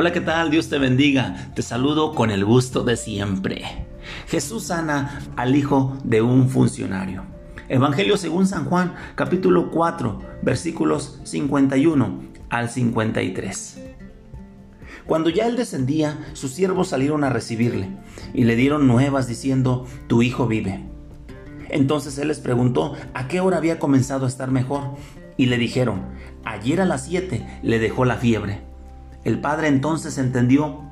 Hola, ¿qué tal? Dios te bendiga. Te saludo con el gusto de siempre. Jesús sana al hijo de un funcionario. Evangelio según San Juan, capítulo 4, versículos 51 al 53. Cuando ya él descendía, sus siervos salieron a recibirle y le dieron nuevas diciendo, tu hijo vive. Entonces él les preguntó a qué hora había comenzado a estar mejor y le dijeron, ayer a las siete le dejó la fiebre. El padre entonces entendió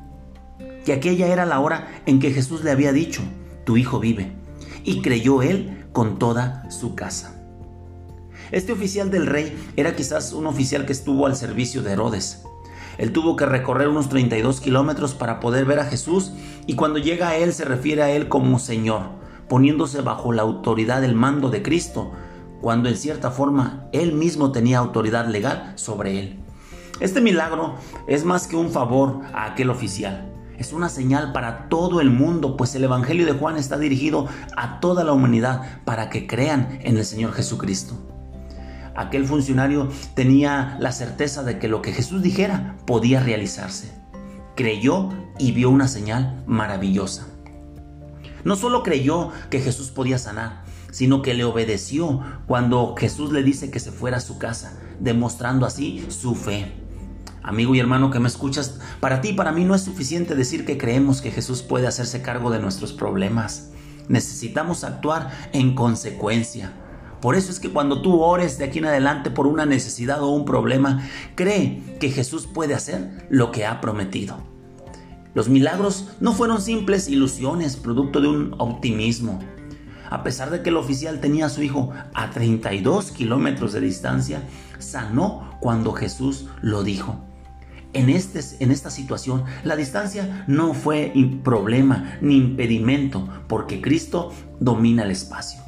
que aquella era la hora en que Jesús le había dicho, tu hijo vive, y creyó él con toda su casa. Este oficial del rey era quizás un oficial que estuvo al servicio de Herodes. Él tuvo que recorrer unos 32 kilómetros para poder ver a Jesús y cuando llega a él se refiere a él como Señor, poniéndose bajo la autoridad del mando de Cristo, cuando en cierta forma él mismo tenía autoridad legal sobre él. Este milagro es más que un favor a aquel oficial. Es una señal para todo el mundo, pues el Evangelio de Juan está dirigido a toda la humanidad para que crean en el Señor Jesucristo. Aquel funcionario tenía la certeza de que lo que Jesús dijera podía realizarse. Creyó y vio una señal maravillosa. No solo creyó que Jesús podía sanar, sino que le obedeció cuando Jesús le dice que se fuera a su casa, demostrando así su fe. Amigo y hermano que me escuchas, para ti y para mí no es suficiente decir que creemos que Jesús puede hacerse cargo de nuestros problemas. Necesitamos actuar en consecuencia. Por eso es que cuando tú ores de aquí en adelante por una necesidad o un problema, cree que Jesús puede hacer lo que ha prometido. Los milagros no fueron simples ilusiones, producto de un optimismo. A pesar de que el oficial tenía a su hijo a 32 kilómetros de distancia, sanó cuando Jesús lo dijo. En, este, en esta situación, la distancia no fue problema ni impedimento, porque Cristo domina el espacio.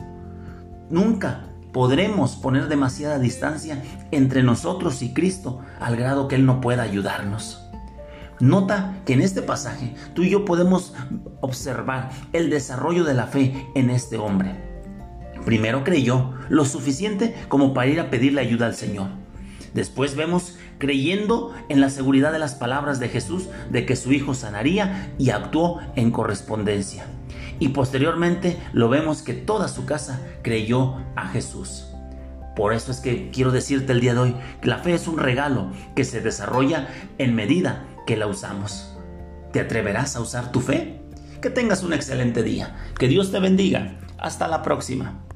Nunca podremos poner demasiada distancia entre nosotros y Cristo al grado que Él no pueda ayudarnos. Nota que en este pasaje tú y yo podemos observar el desarrollo de la fe en este hombre. Primero creyó lo suficiente como para ir a pedirle ayuda al Señor. Después vemos creyendo en la seguridad de las palabras de Jesús de que su hijo sanaría y actuó en correspondencia. Y posteriormente lo vemos que toda su casa creyó a Jesús. Por eso es que quiero decirte el día de hoy que la fe es un regalo que se desarrolla en medida que la usamos. ¿Te atreverás a usar tu fe? Que tengas un excelente día. Que Dios te bendiga. Hasta la próxima.